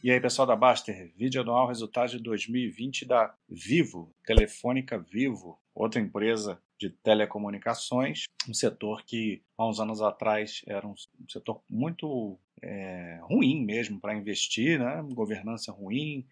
E aí, pessoal da Baster, vídeo anual resultado de 2020 da Vivo, Telefônica Vivo, outra empresa de telecomunicações, um setor que há uns anos atrás era um setor muito é, ruim mesmo para investir, né? governança ruim,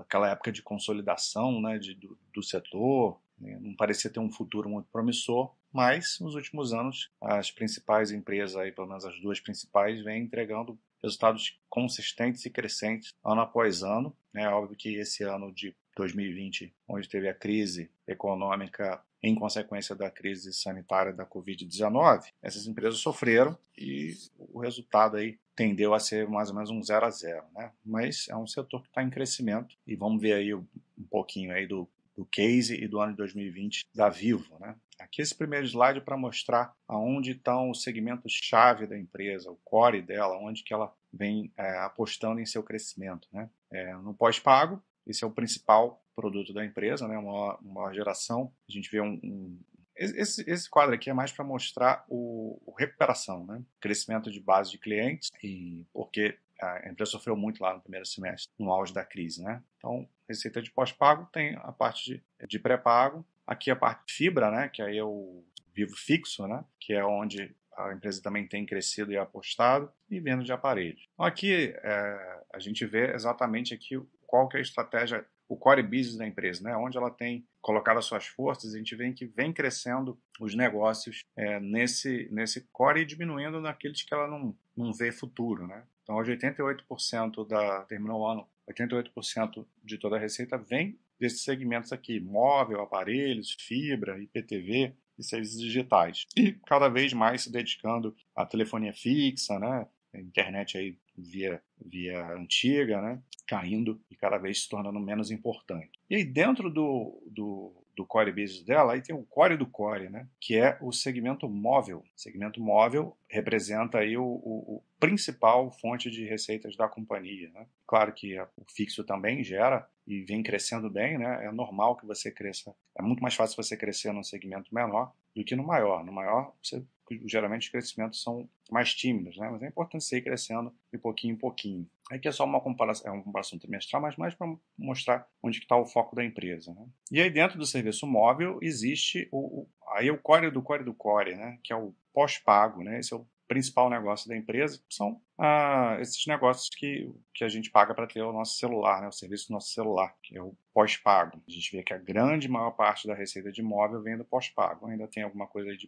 aquela época de consolidação né? de, do, do setor, né? não parecia ter um futuro muito promissor, mas nos últimos anos as principais empresas, aí, pelo menos as duas principais, vêm entregando resultados consistentes e crescentes ano após ano. É óbvio que esse ano de 2020, onde teve a crise econômica em consequência da crise sanitária da Covid-19, essas empresas sofreram e o resultado aí tendeu a ser mais ou menos um zero a zero, né? Mas é um setor que está em crescimento e vamos ver aí um pouquinho aí do, do case e do ano de 2020 da Vivo, né? Aqui esse primeiro slide para mostrar aonde estão os segmentos chave da empresa, o core dela, onde que ela vem é, apostando em seu crescimento. Né? É, no pós-pago, esse é o principal produto da empresa, né? uma, uma geração. A gente vê um, um esse, esse, quadro aqui é mais para mostrar o, o, recuperação, né? crescimento de base de clientes, e porque a empresa sofreu muito lá no primeiro semestre, no auge da crise. Né? Então, receita de pós-pago tem a parte de, de pré-pago Aqui a parte de fibra, né, que aí é o vivo fixo, né, que é onde a empresa também tem crescido e apostado, e venda de aparelhos. Então aqui é, a gente vê exatamente aqui qual que é a estratégia, o core business da empresa, né, onde ela tem colocado as suas forças, a gente vê que vem crescendo os negócios é, nesse, nesse core e diminuindo naqueles que ela não, não vê futuro. Né? Então hoje 88% da, terminou o ano, 88% de toda a receita vem desses segmentos aqui: móvel, aparelhos, fibra, IPTV e serviços digitais. E cada vez mais se dedicando à telefonia fixa, né? A internet aí via, via antiga, né? Caindo e cada vez se tornando menos importante. E aí dentro do, do do core business dela, aí tem o core do core, né? Que é o segmento móvel. O segmento móvel representa aí o, o, o principal fonte de receitas da companhia. Né? Claro que o fixo também gera e vem crescendo bem, né? É normal que você cresça. É muito mais fácil você crescer num segmento menor do que no maior. No maior, você, geralmente os crescimentos são mais tímidos, né? Mas é importante você ir crescendo de pouquinho em pouquinho. Aqui é só uma comparação, é uma comparação trimestral, mas mais para mostrar onde está o foco da empresa. Né? E aí dentro do serviço móvel existe o, o aí o core do core do core, né? Que é o pós-pago, né? Esse é o principal negócio da empresa são ah, esses negócios que, que a gente paga para ter o nosso celular, né, o serviço do nosso celular, que é o pós-pago. A gente vê que a grande maior parte da receita de imóvel vem do pós-pago. Ainda tem alguma coisa de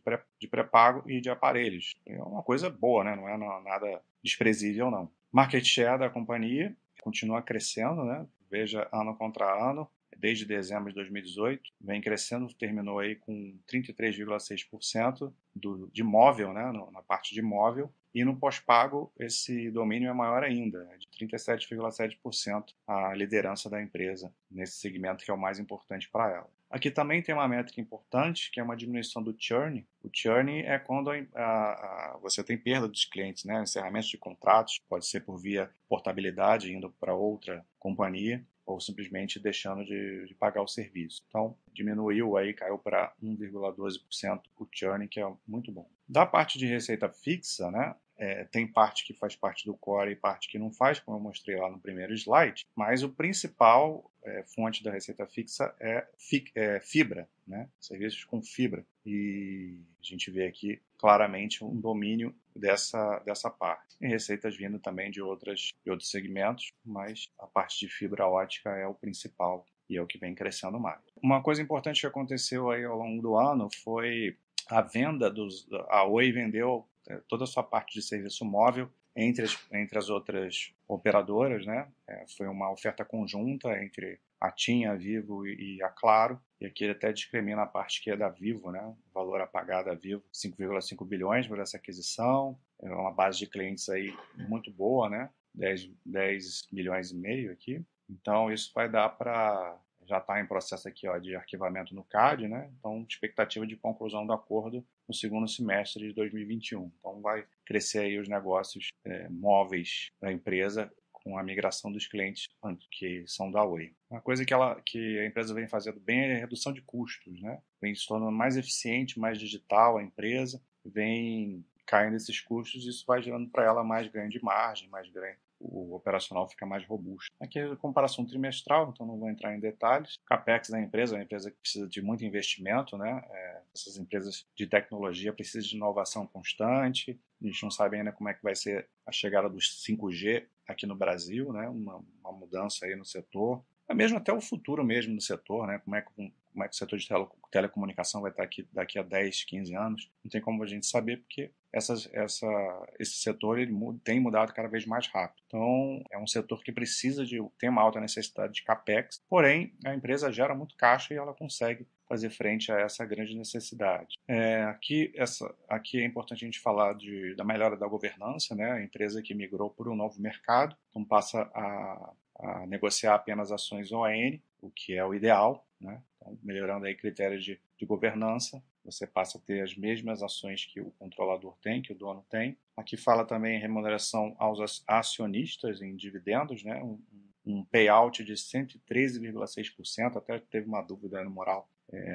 pré-pago pré e de aparelhos. É uma coisa boa, né? não é nada desprezível, não. Market share da companhia continua crescendo, né? veja ano contra ano desde dezembro de 2018, vem crescendo, terminou aí com 33,6% do, de móvel, né, na parte de móvel, e no pós-pago esse domínio é maior ainda, é de 37,7% a liderança da empresa nesse segmento que é o mais importante para ela. Aqui também tem uma métrica importante, que é uma diminuição do churn. O churn é quando a, a, a, você tem perda dos clientes, né? encerramento de contratos, pode ser por via portabilidade, indo para outra companhia ou simplesmente deixando de, de, pagar o serviço. Então, diminuiu aí, caiu para 1,12% o churn, que é muito bom. Da parte de receita fixa, né, é, tem parte que faz parte do core e parte que não faz, como eu mostrei lá no primeiro slide, mas o principal é, fonte da receita fixa é, fi, é, fibra, né? serviços com fibra. E a gente vê aqui claramente um domínio dessa, dessa parte. E receitas vindo também de, outras, de outros segmentos, mas a parte de fibra ótica é o principal e é o que vem crescendo mais. Uma coisa importante que aconteceu aí ao longo do ano foi a venda dos. A Oi vendeu é, toda a sua parte de serviço móvel entre as, entre as outras operadoras, né? É, foi uma oferta conjunta entre a TIM, a Vivo e, a Claro. E aqui ele até discrimina a parte que é da Vivo, né? O valor apagado a Vivo, 5,5 bilhões por essa aquisição. É uma base de clientes aí muito boa, né? 10, 10 milhões e meio aqui. Então isso vai dar para já está em processo aqui ó, de arquivamento no CAD, né? Então, expectativa de conclusão do acordo no segundo semestre de 2021. Então, vai crescer aí os negócios é, móveis da empresa com a migração dos clientes que são da Oi. Uma coisa que, ela, que a empresa vem fazendo bem é a redução de custos, né? Vem se tornando mais eficiente, mais digital a empresa, vem caindo esses custos e isso vai gerando para ela mais ganho de margem, mais ganho, o operacional fica mais robusto. Aqui é a comparação trimestral, então não vou entrar em detalhes. Capex da empresa é uma empresa que precisa de muito investimento, né? É, essas empresas de tecnologia precisam de inovação constante. A gente não sabe ainda como é que vai ser a chegada dos 5G aqui no Brasil, né? Uma, uma mudança aí no setor. É mesmo até o futuro mesmo do setor, né? Como é que, como é que o setor de tele, telecomunicação vai estar aqui daqui a 10, 15 anos? Não tem como a gente saber, porque essas, essa, esse setor ele tem mudado cada vez mais rápido. Então, é um setor que precisa de tem uma alta necessidade de capex, porém a empresa gera muito caixa e ela consegue fazer frente a essa grande necessidade. É, aqui, essa, aqui é importante a gente falar de, da melhora da governança, né? a empresa que migrou para um novo mercado, então passa a, a negociar apenas ações ON, o que é o ideal, né? então, melhorando aí critérios de, de governança, você passa a ter as mesmas ações que o controlador tem, que o dono tem. Aqui fala também em remuneração aos acionistas em dividendos, né? um, um payout de 113,6%, até teve uma dúvida no moral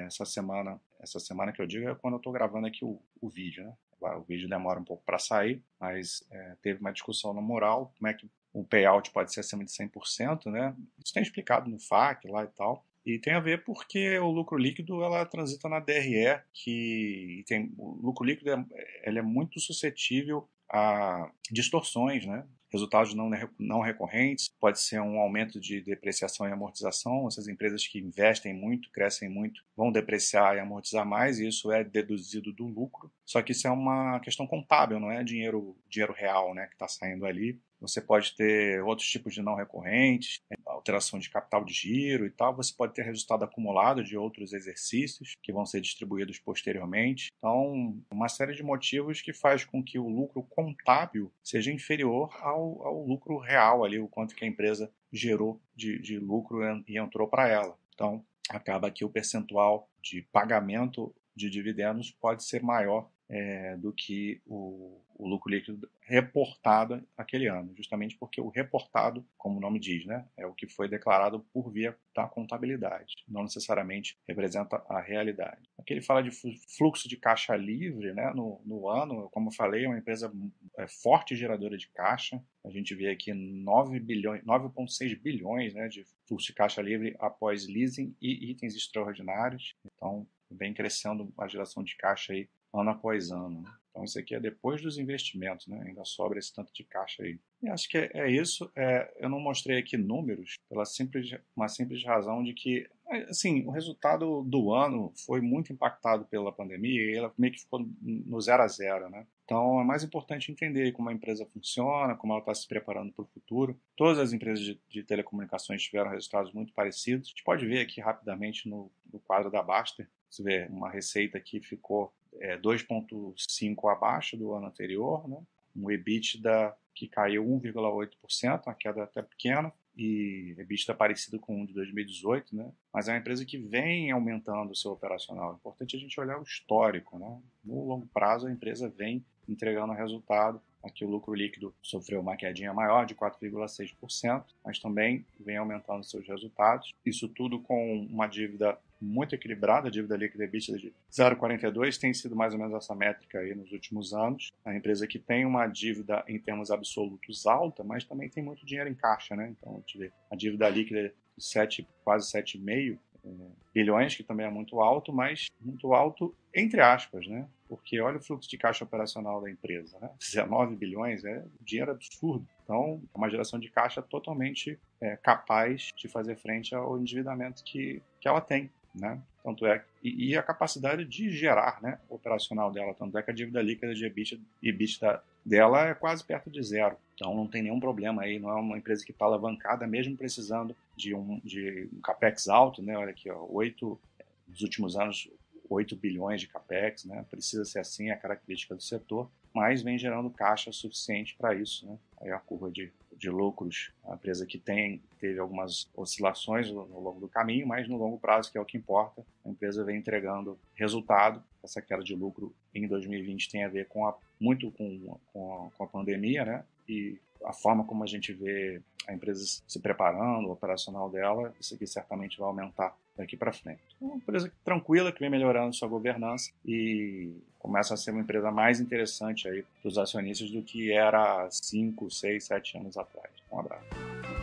essa semana, essa semana que eu digo é quando eu estou gravando aqui o, o vídeo, né? O vídeo demora um pouco para sair, mas é, teve uma discussão no moral, como é que o payout pode ser acima de 100%, né? Isso tem explicado no FAQ lá e tal. E tem a ver porque o lucro líquido ela transita na DRE, que tem o lucro líquido é, ele é muito suscetível a distorções, né? Resultados não, não recorrentes, pode ser um aumento de depreciação e amortização. Essas empresas que investem muito, crescem muito, vão depreciar e amortizar mais, e isso é deduzido do lucro. Só que isso é uma questão contábil, não é dinheiro, dinheiro real né, que está saindo ali. Você pode ter outros tipos de não recorrentes, alteração de capital de giro e tal. Você pode ter resultado acumulado de outros exercícios que vão ser distribuídos posteriormente. Então, uma série de motivos que faz com que o lucro contábil seja inferior ao, ao lucro real ali, o quanto que a empresa gerou de, de lucro e entrou para ela. Então, acaba que o percentual de pagamento de dividendos pode ser maior é, do que o, o, lucro líquido reportado aquele ano, justamente porque o reportado, como o nome diz, né, é o que foi declarado por via da contabilidade, não necessariamente representa a realidade. Aqui ele fala de fluxo de caixa livre né, no, no ano, como eu falei, é uma empresa é, forte geradora de caixa, a gente vê aqui 9 bilhões, 9,6 bilhões né, de fluxo de caixa livre após leasing e itens extraordinários, então vem crescendo a geração de caixa aí ano após ano. Né? Então isso aqui é depois dos investimentos, né? ainda sobra esse tanto de caixa aí. E acho que é, é isso. É, eu não mostrei aqui números pela simples, uma simples razão de que assim, o resultado do ano foi muito impactado pela pandemia e ela meio que ficou no zero a zero, né? Então é mais importante entender como a empresa funciona, como ela está se preparando para o futuro. Todas as empresas de, de, telecomunicações tiveram resultados muito parecidos. A gente pode ver aqui rapidamente no, no quadro da Baster, você vê uma receita que ficou é, 2,5% abaixo do ano anterior, né? um EBITDA que caiu 1,8%, uma queda até pequena, e EBITDA parecido com o de 2018, né? mas é uma empresa que vem aumentando o seu operacional. É importante a gente olhar o histórico. Né? No longo prazo, a empresa vem entregando resultado. Aqui o lucro líquido sofreu uma quedinha maior de 4,6%, mas também vem aumentando seus resultados. Isso tudo com uma dívida muito equilibrada, a dívida líquida EBITDA de 0,42 tem sido mais ou menos essa métrica aí nos últimos anos. A empresa que tem uma dívida em termos absolutos alta, mas também tem muito dinheiro em caixa, né? Então, a vê a dívida líquida de 7, quase 7,5 é, bilhões, que também é muito alto, mas muito alto entre aspas, né? Porque olha o fluxo de caixa operacional da empresa, né? 19 bilhões é dinheiro absurdo. Então, é uma geração de caixa totalmente é, capaz de fazer frente ao endividamento que, que ela tem né? Tanto é e, e, a capacidade de gerar, né, operacional dela, tanto é que a dívida líquida de EBITDA, EBITDA dela é quase perto de zero. Então não tem nenhum problema aí, não é uma empresa que está alavancada, mesmo precisando de um, de um capex alto, né? Olha aqui, ó, oito nos últimos anos 8 bilhões de capex, né? Precisa ser assim, é a característica do setor, mas vem gerando caixa suficiente para isso, né? Aí a curva de de lucros, a empresa que tem teve algumas oscilações no, longo do caminho, mas no longo prazo, que é o que importa, a empresa vem entregando resultado. Essa queda de lucro em 2020 tem a ver com a, muito com, com, a, com a pandemia, né? E a forma como a gente vê a empresa se preparando, o operacional dela, isso aqui certamente vai aumentar daqui para frente. É uma empresa tranquila que vem melhorando sua governança e começa a ser uma empresa mais interessante aí para os acionistas do que era 5, 6, 7 anos atrás. Um abraço.